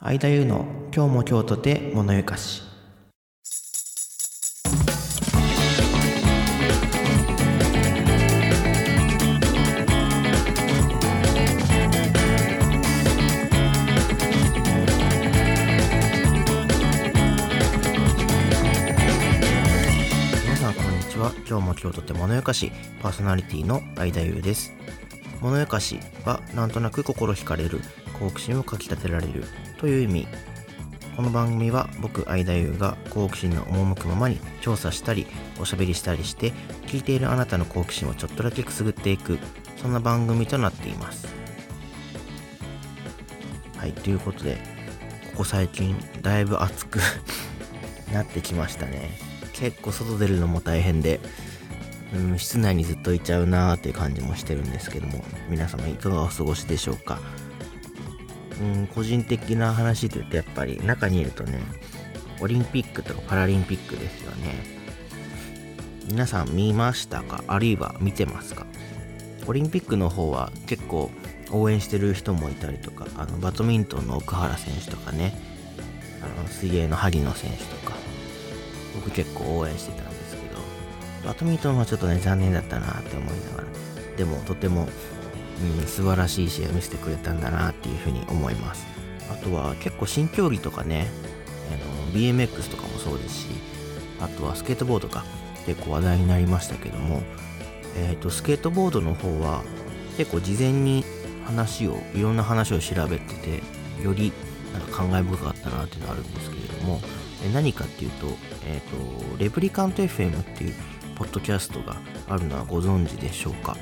相田優の今日も今日とて物ゆかし。皆さんこんにちは。今日も今日とて物ゆかしパーソナリティの相田優です。物ゆかしはなんとなく心惹かれる好奇心をかきたてられるという意味。この番組は僕相田優が好奇心の赴くままに調査したりおしゃべりしたりして聞いているあなたの好奇心をちょっとだけくすぐっていくそんな番組となっています。はいということでここ最近だいぶ暑くなってきましたね。結構外出るのも大変でうん室内にずっといちゃうなーっていう感じもしてるんですけども皆様いかがお過ごしでしょうか？うん個人的な話で言うとやっぱり中にいるとねオリンピックとかパラリンピックですよね。皆さん見ましたか？あるいは見てますか？オリンピックの方は結構応援してる人もいたりとかあのバドミントンの奥原選手とかねあの水泳の萩野選手とか僕結構応援してたんですけどバドミントンはちょっとね残念だったなって思いながらでもとても、うん、素晴らしい試合を見せてくれたんだなっていうふうに思います。あとは結構新競技とかねあの BMX とかもそうですしあとはスケートボードが結構話題になりましたけどもえっ、とスケートボードの方は結構事前に話をいろんな話を調べててよりなんか感慨深かったなっていうのがあるんですけれどもえ何かっていうと,、えー、とレプリカント FM っていうポッドキャストがあるのはご存知でしょうか？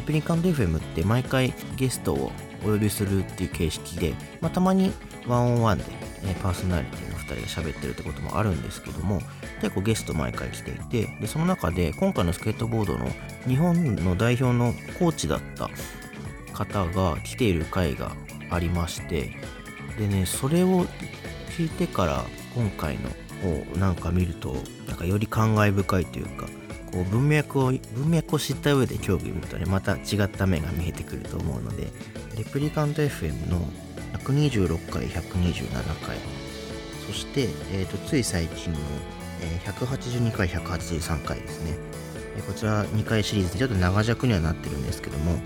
レプリカント FM って毎回ゲストをお呼びするっていう形式で、まあ、たまにワンオンワンで、えーパーソナリティの2人が喋ってるってこともあるんですけども結構ゲスト毎回来ていてでその中で今回のスケートボードの日本の代表のコーチだった方が来ている回がありましてでねそれを聞いてから今回のをなんか見るとなんかより感慨深いというかこう文脈を文脈を知った上で競技を見るとねまた違った面が見えてくると思うのでレプリカント FM の126回127回そして、えー、とつい最近の、えー182回183回ですね、えーこちら2回シリーズでちょっと長尺にはなってるんですけども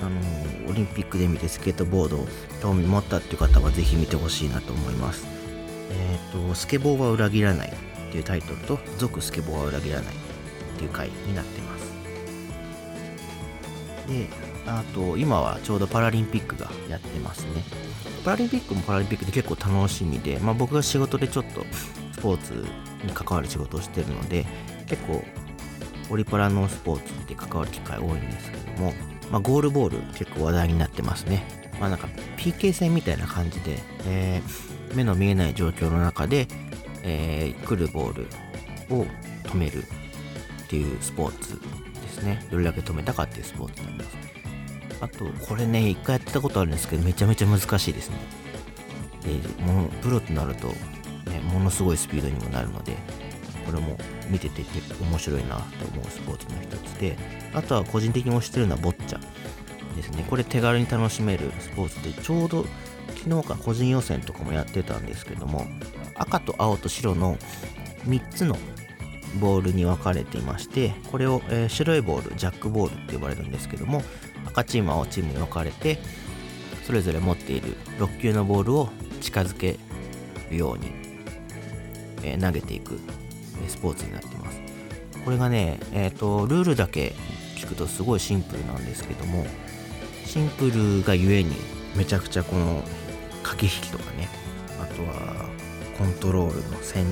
あのーオリンピックで見てスケートボードを興味持ったっていう方はぜひ見てほしいなと思います。えっ、と「スケボーは裏切らない」っていうタイトルと「続スケボーは裏切らない」っていう回になってます。であと今はちょうどパラリンピックがやってますね。パラリンピックもパラリンピックで結構楽しみで、まあ、僕が仕事でちょっとスポーツに関わる仕事をしてるので結構オリパラのスポーツって関わる機会多いんですけども、まあ、ゴールボール結構話題になってますね。まあなんか PK 戦みたいな感じで、えー目の見えない状況の中で、えー来るボールを止めるっていうスポーツですね。どれだけ止めたかっていうスポーツになんです。あとこれね一回やってたことあるんですけどめちゃめちゃ難しいですね。でもうプロとなると、ね、ものすごいスピードにもなるのでこれも見てて結構面白いなと思うスポーツの一つであとは個人的に推してるのはボッチャですね。これ手軽に楽しめるスポーツでちょうど昨日か個人予選とかもやってたんですけども赤と青と白の3つのボールに分かれていましてこれを、えー白いボールジャックボールって呼ばれるんですけども赤チーム青チームに分かれてそれぞれ持っている6球のボールを近づけるように、えー投げていくえスポーツになってます。これがね、えー、とルールだけ聞くとすごいシンプルなんですけどもシンプルがゆえにめちゃくちゃこの駆け引きとかねあとはコントロールの戦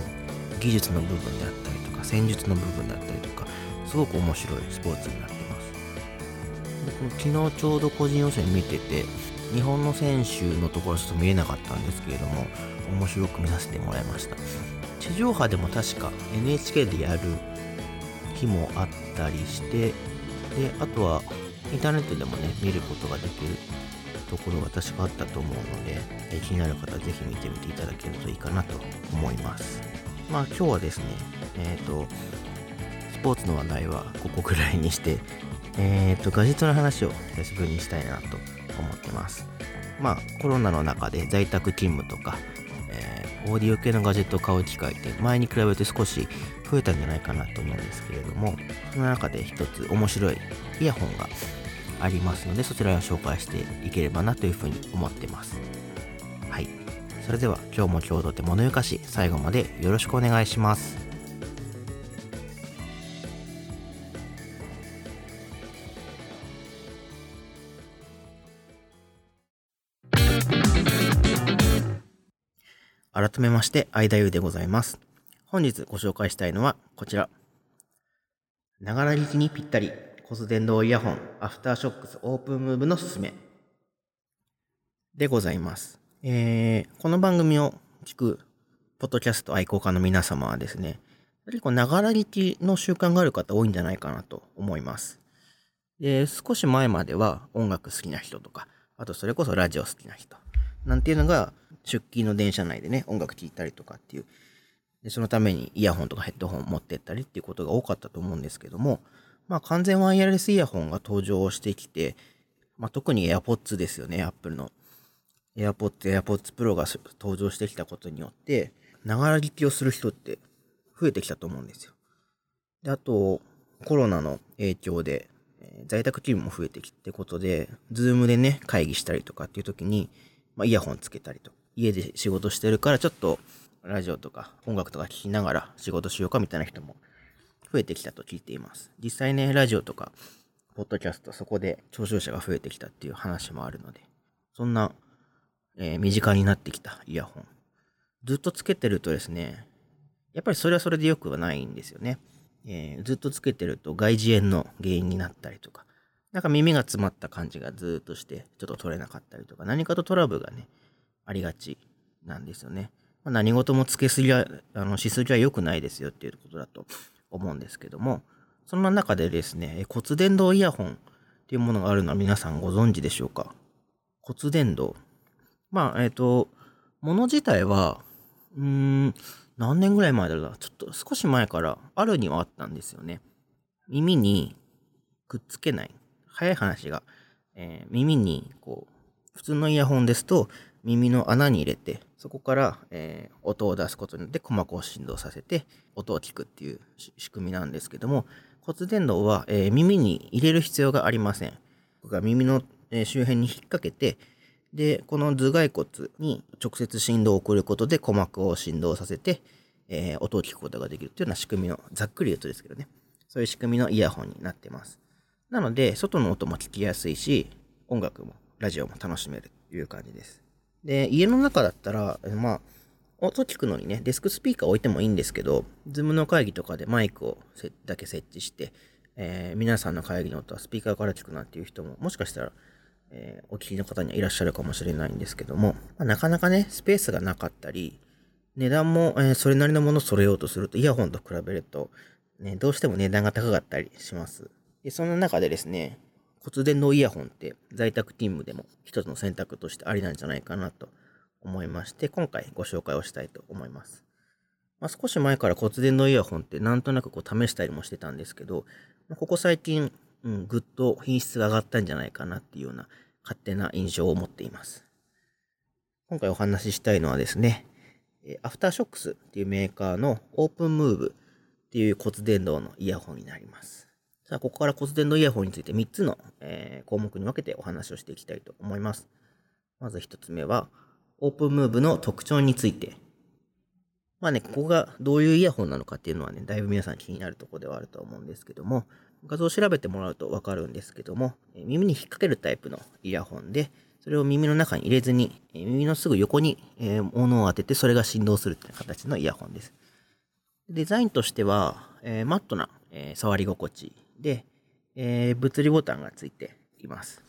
技術の部分であったりとか戦術の部分であったりとかすごく面白いスポーツになってます。でこの昨日ちょうど個人予選見てて日本の選手のところちょっと見えなかったんですけれども面白く見させてもらいました。地上波でも確か NHK でやる日もあったりしてであとはインターネットでもね見ることができる。ところが確かあったと思うのでえ気になる方はぜひ見てみていただけるといいかなと思います。まあ今日はですねえっ、とスポーツの話題はここくらいにしてえっ、とガジェットの話を久しぶりにしたいなと思ってます。まあコロナの中で在宅勤務とか、えー、オーディオ系のガジェットを買う機会って前に比べて少し増えたんじゃないかなと思うんですけれどもその中で一つ面白いイヤホンがありますのでそちらを紹介していければなというふうに思ってますはいそれでは今日も今日とて物ゆかし最後までよろしくお願いします改めまして、相田優でございます。本日ご紹介したいのはこちら。ながら聞きにぴったり、コス電動イヤホン、アフターショックスオープンムーブのすすめ。でございます。えー、この番組を聞く、ポッドキャスト愛好家の皆様はですね、結構ながら聞きの習慣がある方多いんじゃないかなと思います。で、少し前までは音楽好きな人とか、あとそれこそラジオ好きな人、なんていうのが出勤の電車内でね、音楽聴いたりとかっていう、でそのためにイヤホンとかヘッドホン持ってったりっていうことが多かったと思うんですけども、まあ完全ワイヤレスイヤホンが登場してきて、まあ特に AirPods ですよね、Apple の。AirPods、AirPods Pro が登場してきたことによって、ながら聞きをする人って増えてきたと思うんですよ。で、あと、コロナの影響で、えー、在宅勤務も増えてきてことで、ズームでね、会議したりとかっていう時に、まあ、イヤホンつけたりと家で仕事してるからちょっとラジオとか音楽とか聴きながら仕事しようかみたいな人も増えてきたと聞いています。実際ね、ラジオとか、ポッドキャスト、そこで聴取者が増えてきたっていう話もあるので、そんな、えー、身近になってきたイヤホン。ずっとつけてるとですね、やっぱりそれはそれで良くはないんですよね。えー、ずっとつけてると外耳炎の原因になったりとか、なんか耳が詰まった感じがずっとして、ちょっと取れなかったりとか、何かとトラブルがね、ありがちなんですよね。まあ、何事もつけすぎは、あの、しすぎは良くないですよっていうことだと思うんですけども、そんな中でですね、骨伝導イヤホンっていうものがあるのは皆さんご存知でしょうか？骨伝導。まあ、えっ、ー、と、もの自体は、うーん、何年ぐらい前だろうな？ちょっと少し前からあるにはあったんですよね。耳にくっつけない。早い話が、えー、耳にこう、普通のイヤホンですと耳の穴に入れて、そこから、えー、音を出すことによって鼓膜を振動させて音を聞くっていう仕組みなんですけども、骨伝導は、えー、耳に入れる必要がありません。僕が耳の、えー、周辺に引っ掛けて、で、この頭蓋骨に直接振動を送ることで鼓膜を振動させて、え、音を聞くことができるというような仕組みの、ざっくり言うとですけどね、そういう仕組みのイヤホンになってます。なので、外の音も聞きやすいし、音楽も、ラジオも楽しめるという感じです。で、家の中だったら、まあ、音聞くのにね、デスクスピーカー置いてもいいんですけど、 Zoom の会議とかでマイクをだけ設置して、えー、皆さんの会議の音はスピーカーから聞くなっていう人も、もしかしたら、えー、お聞きの方にはいらっしゃるかもしれないんですけども、まあ、なかなかね、スペースがなかったり、値段も、えー、それなりのものを揃えようとすると、イヤホンと比べると、ね、どうしても値段が高かったりします。で、その中でですね、骨伝導イヤホンって在宅勤務でも一つの選択としてありなんじゃないかなと思いまして、今回ご紹介をしたいと思います。まあ、少し前から骨伝導イヤホンってなんとなくこう試したりもしてたんですけど、ここ最近、うん、ぐっと品質が上がったんじゃないかなっていうような勝手な印象を持っています。今回お話ししたいのはですね、アフターショックスっていうメーカーのオープンムーブっていう骨伝導のイヤホンになります。さあ、ここから骨伝導イヤホンについて3つの、えー、項目に分けてお話をしていきたいと思います。まず1つ目は、オープンムーブの特徴について。まあね、ここがどういうイヤホンなのかっていうのはね、だいぶ皆さん気になるところではあると思うんですけども、画像を調べてもらうとわかるんですけども、耳に引っ掛けるタイプのイヤホンで、それを耳の中に入れずに、耳のすぐ横に、物を当てて、それが振動するっていう形のイヤホンです。デザインとしては、え、マットな、え、触り心地で、えー、物理ボタンがついています。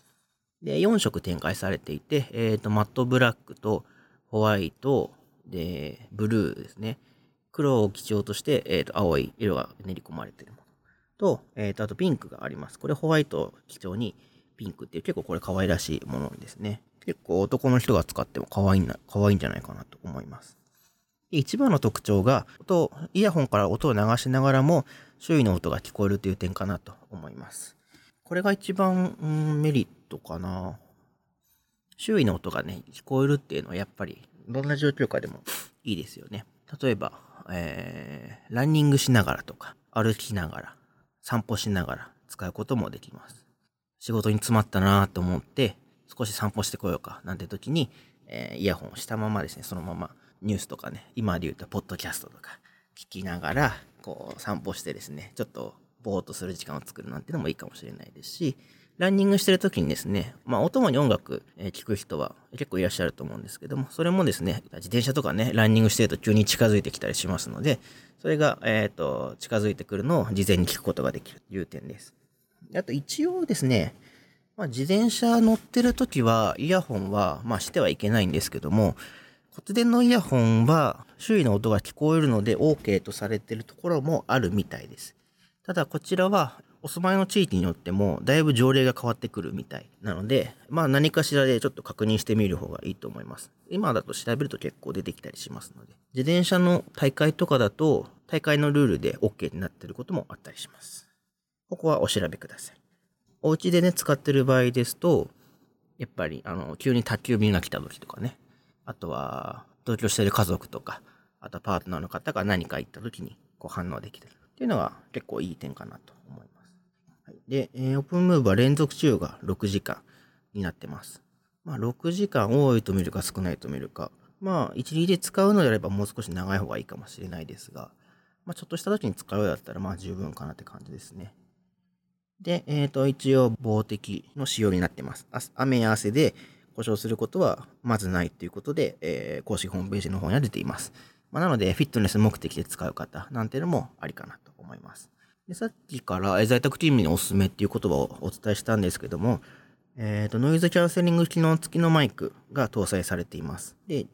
で、4色展開されていて、えっ、ー、と、マットブラックとホワイト、で、ブルーですね。黒を基調として、えっ、ー、と、青い色が練り込まれているもの。と、えっ、と、あとピンクがあります。これホワイトを基調にピンクっていう結構これ可愛らしいものですね。結構男の人が使っても可愛いな、可愛いんじゃないかなと思います。一番の特徴が、音、イヤホンから音を流しながらも、周囲の音が聞こえるという点かなと思います。これが一番、メリットかな。周囲の音がね、聞こえるっていうのはやっぱり、どんな状況下でもいいですよね。例えば、えー、ランニングしながらとか、歩きながら、散歩しながら使うこともできます。仕事に詰まったなと思って、少し散歩してこようかなんて時に、えー、イヤホンをしたままですね、そのままニュースとかね、今で言うとポッドキャストとか聞きながら、こう散歩してですね、ちょっとぼーっとする時間を作るなんてのもいいかもしれないですし、ランニングしてる時にですね、まあ、お供に音楽、え、聞く人は結構いらっしゃると思うんですけども、それもですね、自転車とかね、ランニングしてると急に近づいてきたりしますので、それが、えっ、と、近づいてくるのを事前に聞くことができるという点です。あと一応ですね、まあ、自転車乗ってる時は、イヤホンは、まあ、してはいけないんですけども、骨伝のイヤホンは周囲の音が聞こえるので OK とされているところもあるみたいです。ただこちらはお住まいの地域によってもだいぶ条例が変わってくるみたいなので、まあ何かしらでちょっと確認してみる方がいいと思います。今だと調べると結構出てきたりしますので、自転車の大会とかだと大会のルールで OK になってることもあったりします。ここはお調べください。お家でね、使ってる場合ですと、やっぱり、あの、急に宅急便が来た時とかね、あとは、同居している家族とか、あとはパートナーの方が何か言った時に、こう反応できてるっていうのが結構いい点かなと思います。はいで、えー、オープンムーブは連続治療が6時間になってます。まあ、6時間多いと見るか少ないと見るか。まあ、1日で使うのであればもう少し長い方がいいかもしれないですが、まあ、ちょっとした時に使うようだったら、まあ、十分かなって感じですね。で、えっ、ー、と、一応、防滴の仕様になってます。雨や汗で故障することはまずないということで、えー、公式ホームページの方には出ています。まあ、なので、フィットネス目的で使う方なんていうのもありかなと思います。でさっきから在宅勤務におすすめっていう言葉をお伝えしたんですけども、え、ー、と、ノイズキャンセリング機能付きのマイクが搭載されています。で、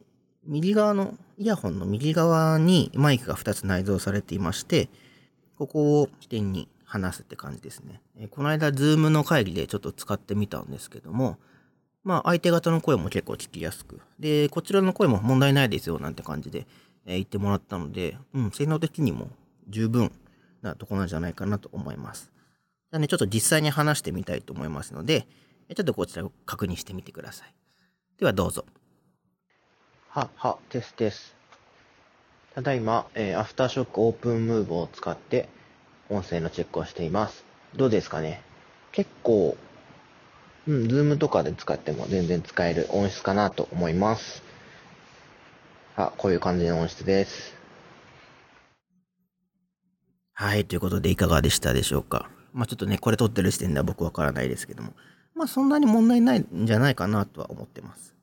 右側の、イヤホンの右側にマイクが2つ内蔵されていまして、ここを起点に話すって感じですね。えー、この間、ズームの会議でちょっと使ってみたんですけども、まあ、相手方の声も結構聞きやすく、で、こちらの声も問題ないですよ、なんて感じで、えー、言ってもらったので、うん、性能的にも十分なとこなんじゃないかなと思います。じゃあね、ちょっと実際に話してみたいと思いますので、ちょっとこちらを確認してみてください。ではどうぞ。は、は、テステス。ただいま、えー、 AfterShokz OpenMove を使って音声のチェックをしています。どうですかね？結構、うん、 Zoom とかで使っても全然使える音質かなと思います。あ、こういう感じの音質です。はい、ということでいかがでしたでしょうか。まあちょっとね、これ撮ってる時点では僕わからないですけども、まあそんなに問題ないんじゃないかなとは思ってます。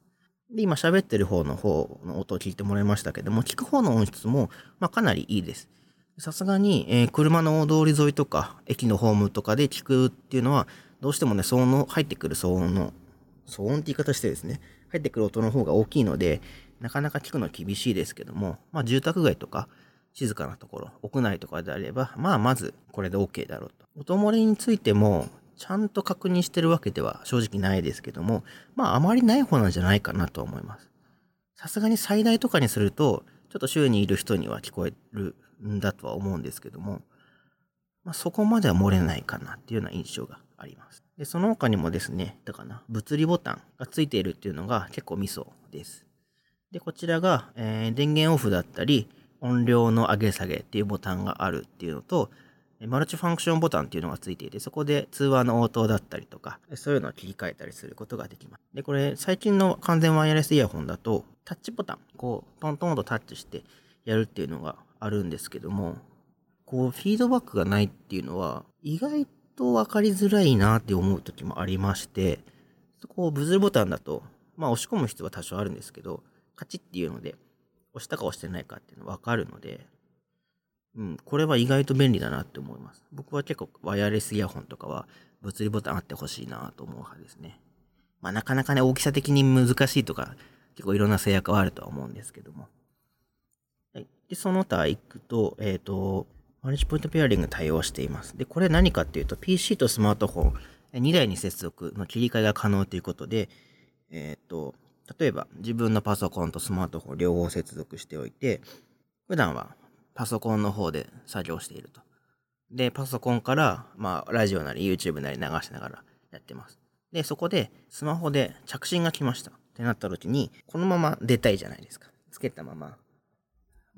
で、今喋ってる方の方の音を聞いてもらいましたけども、聞く方の音質も、まあかなりいいです。さすがに、えー、車の大通り沿いとか、駅のホームとかで聞くっていうのは、どうしてもね、騒音の、入ってくる騒音の、騒音って言い方してですね、入ってくる音の方が大きいので、なかなか聞くのは厳しいですけども、まあ住宅街とか、静かなところ、屋内とかであれば、まあまずこれで OK だろうと。音漏れについても、ちゃんと確認してるわけでは正直ないですけども、まああまりない方なんじゃないかなと思います。さすがに最大とかにすると、ちょっと周囲にいる人には聞こえるんだとは思うんですけども、まあ、そこまでは漏れないかなっていうような印象があります。で、その他にもですね、だかな、物理ボタンがついているっていうのが結構ミソです。で、こちらが、えー、電源オフだったり、音量の上げ下げっていうボタンがあるっていうのと、マルチファンクションボタンっていうのがついていて、そこで通話の応答だったりとか、そういうのを切り替えたりすることができます。で、これ、最近の完全ワイヤレスイヤホンだと、タッチボタン、こう、トントンとタッチしてやるっていうのがあるんですけども、こう、フィードバックがないっていうのは、意外と分かりづらいなって思う時もありまして、こう、ブズルボタンだと、まあ、押し込む必要は多少あるんですけど、カチッっていうので、押したか押してないかっていうの分かるので、うん、これは意外と便利だなって思います。僕は結構ワイヤレスイヤホンとかは物理ボタンあってほしいなと思う派ですね。まあなかなかね、大きさ的に難しいとか、結構いろんな制約はあるとは思うんですけども。はい。で、その他行くと、えっ、ー、と、マルチポイントペアリング対応しています。で、これ何かっていうと、PC とスマートフォン、2台に接続の切り替えが可能ということで、えっ、と、例えば自分のパソコンとスマートフォン両方接続しておいて、普段はパソコンの方で作業していると。で、パソコンから、まあ、ラジオなり YouTube なり流しながらやってます。で、そこでスマホで着信が来ましたってなった時に、このまま出たいじゃないですか。つけたまま、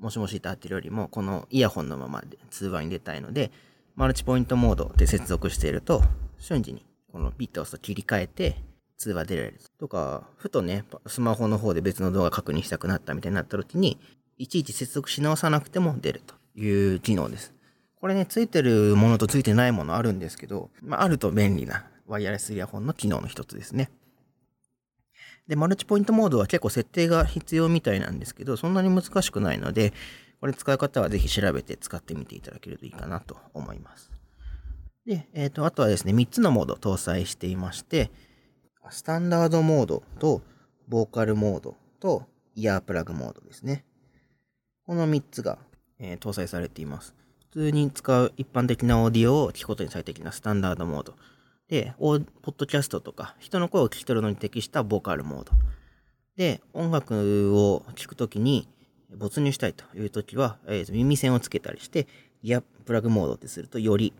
もしもしって合ってるよりも、このイヤホンのままで通話に出たいので、マルチポイントモードで接続していると、瞬時にこのピッと押すと切り替えて通話出られる。とか、ふとね、スマホの方で別の動画確認したくなったみたいになった時に、いちいち接続し直さなくても出るという機能です。これね、ついてるものとついてないものあるんですけど、まあ、あると便利なワイヤレスイヤホンの機能の一つですね。で、マルチポイントモードは結構設定が必要みたいなんですけど、そんなに難しくないので、これ使う方はぜひ調べて使ってみていただけるといいかなと思います。で、えっ、ー、と、あとはですね、3つのモード搭載していまして、スタンダードモードと、ボーカルモードと、イヤープラグモードですね。この3つが、えー、搭載されています。普通に使う一般的なオーディオを聞くことに最適なスタンダードモード。で、ポッドキャストとか、人の声を聞き取るのに適したボーカルモード。で、音楽を聴くときに没入したいというときは、えー、耳栓をつけたりして、イヤプラグモードってするとより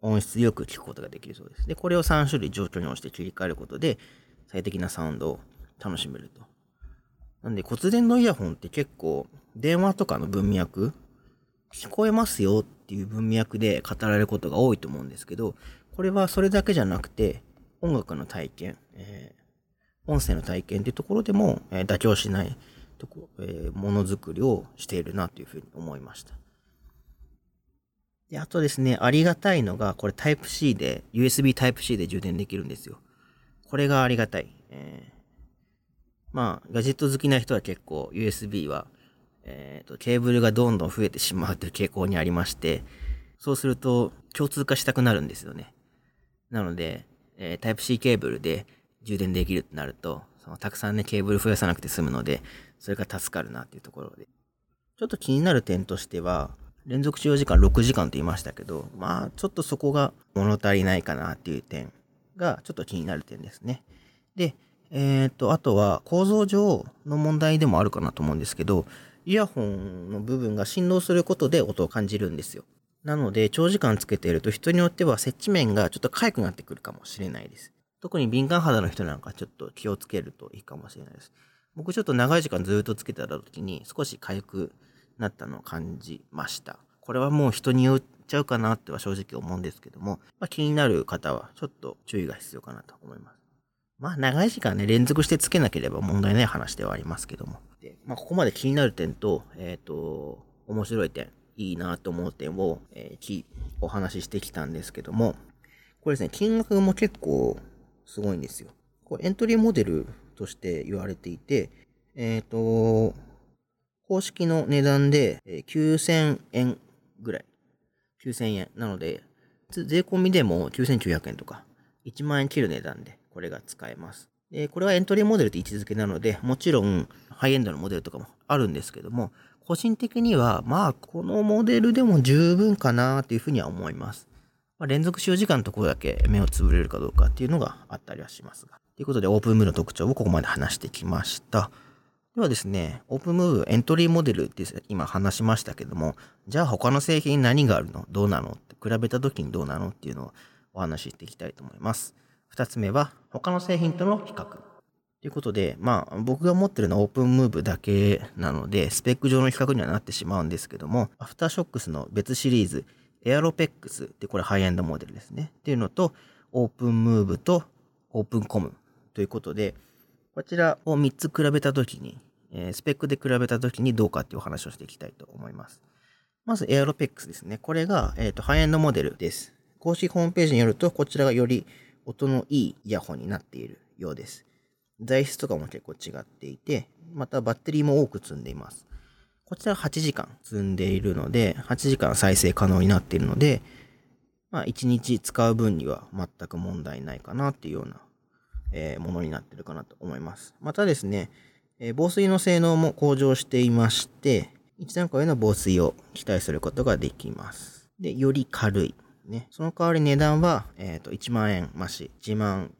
音質よく聞くことができるそうです。で、これを3種類状況に応じて切り替えることで、最適なサウンドを楽しめると。なんで骨伝のイヤホンって結構電話とかの文脈聞こえますよっていう文脈で語られることが多いと思うんですけど、これはそれだけじゃなくて、音楽の体験、えー、音声の体験っていうところでも、えー、妥協しないとこ、えー、ものづくりをしているなというふうに思いました。で、あとですね、ありがたいのが、これ Type-C で、USB Type-C で充電できるんですよ。これがありがたい。えー、まあ、ガジェット好きな人は結構 USB はえっ、ー、と、ケーブルがどんどん増えてしまうという傾向にありまして、そうすると共通化したくなるんですよね。なので、えー、タイプ C ケーブルで充電できるとなると、そのたくさんね、ケーブル増やさなくて済むので、それが助かるなっていうところで。ちょっと気になる点としては、連続使用時間6時間と言いましたけど、まあ、ちょっとそこが物足りないかなっていう点が、ちょっと気になる点ですね。で、えっ、ー、と、あとは構造上の問題でもあるかなと思うんですけど、イヤホンの部分が振動することで音を感じるんですよ。なので、長時間つけていると人によっては接地面がちょっと痒くなってくるかもしれないです。特に敏感肌の人なんかちょっと気をつけるといいかもしれないです。僕ちょっと長い時間ずっとつけてた時に少し痒くなったのを感じました。これはもう人によっちゃうかなっては正直思うんですけども、まあ、気になる方はちょっと注意が必要かなと思います。まあ長い時間ね、連続してつけなければ問題ない話ではありますけども。で、まあここまで気になる点と、えっ、ー、と、面白い点、いいなと思う点を、えー、お話ししてきたんですけども、これですね、金額も結構すごいんですよ。これエントリーモデルとして言われていて、えっ、ー、と、公式の値段で9000円ぐらい。9000円。なので、税込みでも9900円とか、1万円切る値段でこれが使えます。で、これはエントリーモデルと位置づけなので、もちろんハイエンドのモデルとかもあるんですけども、個人的には、まあ、このモデルでも十分かなというふうには思います。まあ、連続使用時間のところだけ目をつぶれるかどうかっていうのがあったりはしますが。ということで、オープンムーの特徴をここまで話してきました。ではですね、オープンムーエントリーモデルって今話しましたけども、じゃあ他の製品何があるの？どうなの？って比べた時にどうなの？っていうのをお話ししていきたいと思います。2つ目は、他の製品との比較。ということで、まあ、僕が持ってるのはオープンムーブだけなので、スペック上の比較にはなってしまうんですけども、アフターショックスの別シリーズ、エアロペックスってこれハイエンドモデルですね。っていうのと、オープンムーブとオープンコムということで、こちらを3つ比べたときに、えー、スペックで比べたときにどうかっていうお話をしていきたいと思います。まず、エアロペックスですね。これが、えっ、ー、と、ハイエンドモデルです。公式ホームページによると、こちらがより音のいいイヤホンになっているようです。材質とかも結構違っていて、またバッテリーも多く積んでいます。こちら8時間積んでいるので、8時間再生可能になっているので、まあ1日使う分には全く問題ないかなっていうような、えー、ものになってるかなと思います。またですね、えー、防水の性能も向上していまして、1段階の防水を期待することができます。で、より軽い。ね。その代わり値段は、え、ー、と、1万円増し、1万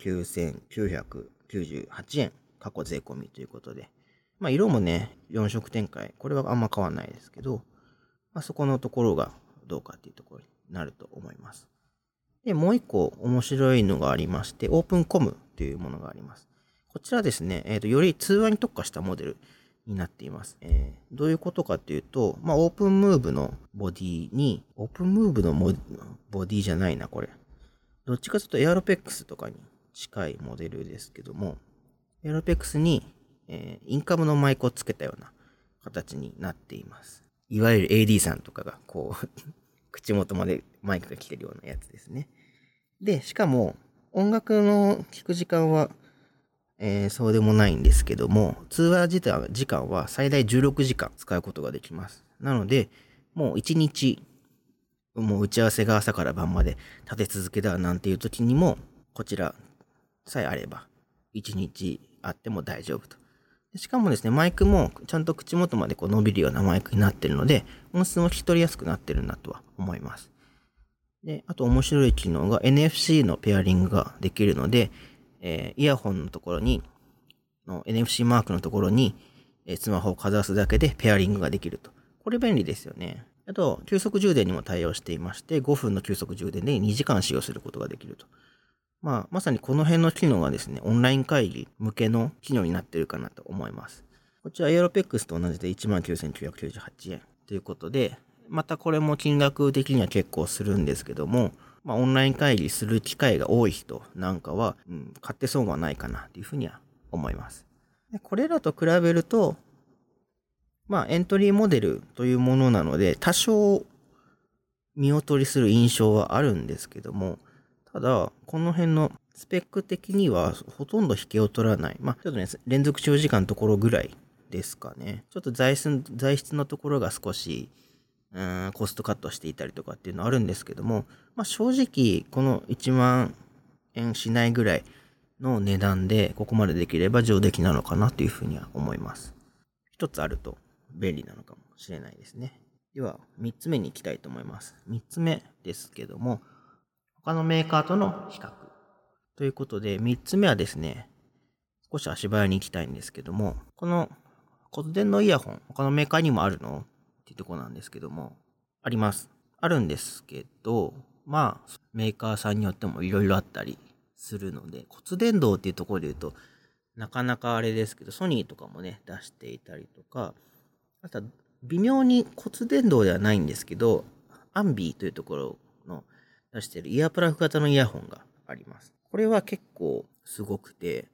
998円、過去税込みということで。まあ、色もね、4色展開。これはあんま変わんないですけど、まあ、そこのところがどうかっていうところになると思います。で、もう一個面白いのがありまして、オープンコムというものがあります。こちらですね、えーと、より通話に特化したモデルになっています。えー、どういうことかっていうと、まあ、オープンムーブのボディに、オープンムーブのボディじゃないな、これ。どっちかというとエアロペックスとかに近いモデルですけども、エロペックスに、えー、インカムのマイクをつけたような形になっています。いわゆる AD さんとかが、こう 口元までマイクが来てるようなやつですね。で、しかも、音楽の聴く時間は、えー、そうでもないんですけども、通話自体時間は最大16時間使うことができます。なので、もう1日、もう打ち合わせが朝から晩まで立て続けだなんていう時にも、こちらさえあれば、1日あっても大丈夫と。しかもですね、マイクもちゃんと口元までこう伸びるようなマイクになってるので、音質も聞き取りやすくなってるなとは思います。で、あと面白い機能が NFC のペアリングができるので、えー、イヤホンのところに、の NFC マークのところに、えー、スマホをかざすだけでペアリングができると。これ便利ですよね。あと、急速充電にも対応していまして、5分の急速充電で2時間使用することができると。まあ、まさにこの辺の機能がですね、オンライン会議向けの機能になってるかなと思います。こちら、エアロペックスと同じで19,998円ということで、またこれも金額的には結構するんですけども、まあ、オンライン会議する機会が多い人なんかは、うん、買って損はないかなというふうには思います。でこれらと比べると、まあ、エントリーモデルというものなので、多少見劣りする印象はあるんですけども、ただ、この辺のスペック的にはほとんど引けを取らない。まあ、ちょっとね、連続長時間のところぐらいですかね。ちょっと材質材質のところが少し、うーん、コストカットしていたりとかっていうのはあるんですけども、まあ、正直、この1万円しないぐらいの値段で、ここまでできれば上出来なのかなというふうには思います。一つあると便利なのかもしれないですね。では、3つ目に行きたいと思います。3つ目ですけども、他のメーカーとの比較。ということで、3つ目はですね、少し足早に行きたいんですけども、この骨伝のイヤホン、他のメーカーにもあるのっていうとこなんですけども、あります。あるんですけど、まあ、メーカーさんによってもいろいろあったりするので、骨伝導っていうところで言うと、なかなかあれですけど、ソニーとかもね、出していたりとか、あとは微妙に骨伝導ではないんですけど、アンビーというところの出してるイヤープラグ型のイヤホンがあります。これは結構すごくて、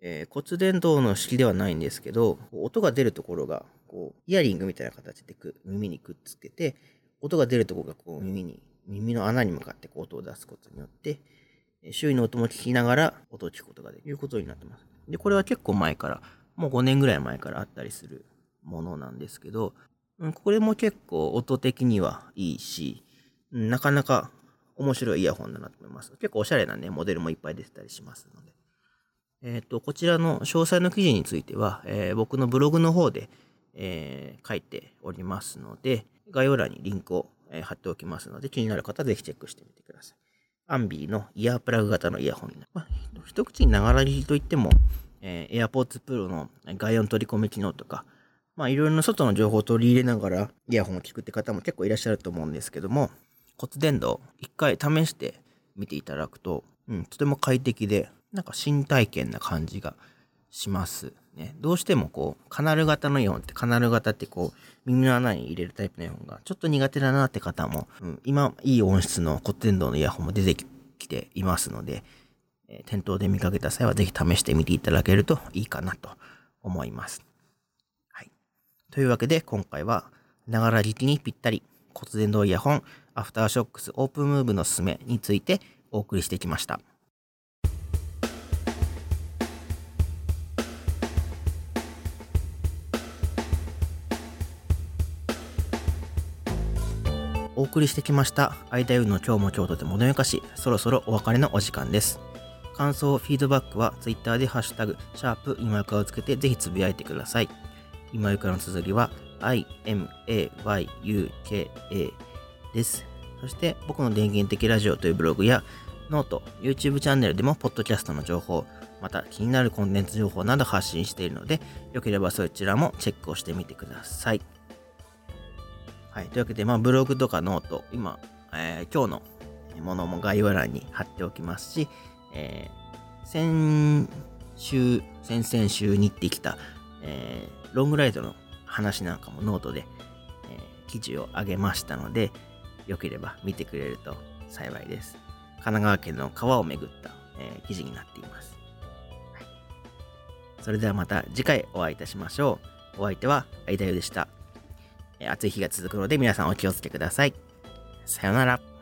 えー、骨伝導の式ではないんですけど、音が出るところが、こう、イヤリングみたいな形でく耳にくっつけて、音が出るところがこう耳に、耳の穴に向かってこう音を出すことによって、周囲の音も聞きながら音を聞くことができることになってます。で、これは結構前から、もう5年ぐらい前からあったりするものなんですけど、これも結構音的にはいいし、なかなか面白いイヤホンだなと思います。結構おしゃれなね、モデルもいっぱい出てたりしますので。えっ、ー、と、こちらの詳細の記事については、えー、僕のブログの方で、えー、書いておりますので、概要欄にリンクを、え貼っておきますので、気になる方はぜひチェックしてみてください。アンビーのイヤープラグ型のイヤホンになる。まあ、一口にながら聞きといっても、え、AirPods Pro の外音取り込み機能とか、まあ、いろいろな外の情報を取り入れながらイヤホンを聞くって方も結構いらっしゃると思うんですけども、骨伝導、一回試してみていただくと、うん、とても快適で、なんか新体験な感じがしますね。どうしてもこう、カナル型のイヤホンって、カナル型ってこう、耳の穴に入れるタイプのイヤホンがちょっと苦手だなって方も、うん、今、いい音質の骨伝導のイヤホンも出てきていますので、えー、店頭で見かけた際はぜひ試してみていただけるといいかなと思います。はい。というわけで、今回は、ながら聞きにぴったり骨伝導イヤホンアフターショックスオープンムーブのすすめについてお送りしてきました。お送りしてきました。間湯の今日も京都でものよかしそろそろお別れのお時間です。感想フィードバックは Twitter でハッシュタグシャープ今床をつけてぜひつぶやいてください。今床の綴りは imayuka です。そして僕の電源的ラジオというブログや note、YouTube チャンネルでもポッドキャストの情報、また気になるコンテンツ情報など発信しているので、よければそちらもチェックをしてみてください。はい。というわけで、まあ、ブログとか note、今、えー、今日のものも概要欄に貼っておきますし、えー、先週、先々週に行ってきた、えー、ロングライドの話なんかもノートで、え、記事を上げましたので、よければ見てくれると幸いです。神奈川県の川を巡った、えー、記事になっています、はい。それではまた次回お会いいたしましょう。お相手は相田優でした。えー、暑い日が続くので皆さんお気をつけください。さようなら。